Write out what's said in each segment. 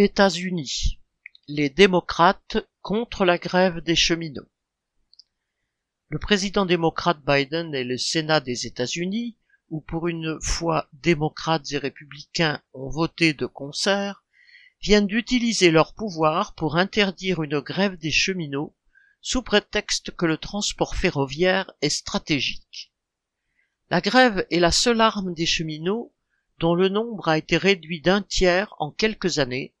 États-Unis. Les démocrates contre la grève des cheminots. Le président démocrate Biden et le Sénat des États-Unis, où pour une fois démocrates et républicains ont voté de concert, viennent d'utiliser leur pouvoir pour interdire une grève des cheminots sous prétexte que le transport ferroviaire est stratégique. La grève est la seule arme des cheminots dont le nombre a été réduit d'un tiers en quelques années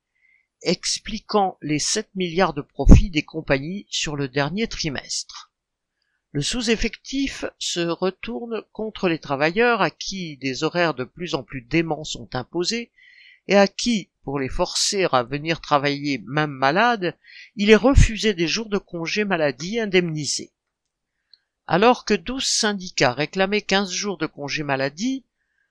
expliquant les 7 milliards de profits des compagnies sur le dernier trimestre. Le sous-effectif se retourne contre les travailleurs à qui des horaires de plus en plus déments sont imposés et à qui, pour les forcer à venir travailler même malades, il est refusé des jours de congé maladie indemnisés. Alors que 12 syndicats réclamaient 15 jours de congé maladie,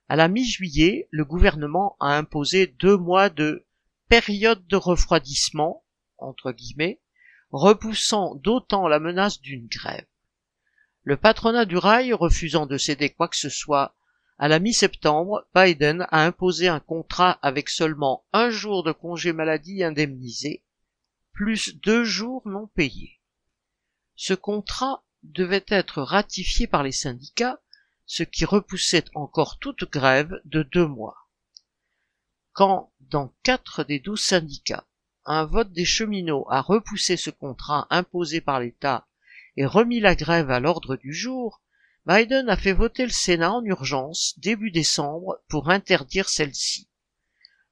à la mi-juillet, le gouvernement a imposé deux mois de période de refroidissement, entre guillemets, repoussant d'autant la menace d'une grève. Le patronat du rail refusant de céder quoi que ce soit, à la mi-septembre, Biden a imposé un contrat avec seulement un jour de congé maladie indemnisé, plus deux jours non payés. Ce contrat devait être ratifié par les syndicats, ce qui repoussait encore toute grève de deux mois. Quand dans quatre des douze syndicats, un vote des cheminots a repoussé ce contrat imposé par l'État et remis la grève à l'ordre du jour, Biden a fait voter le Sénat en urgence début décembre pour interdire celle-ci.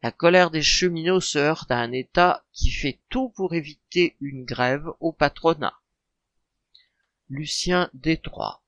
La colère des cheminots se heurte à un État qui fait tout pour éviter une grève au patronat. Lucien Détroit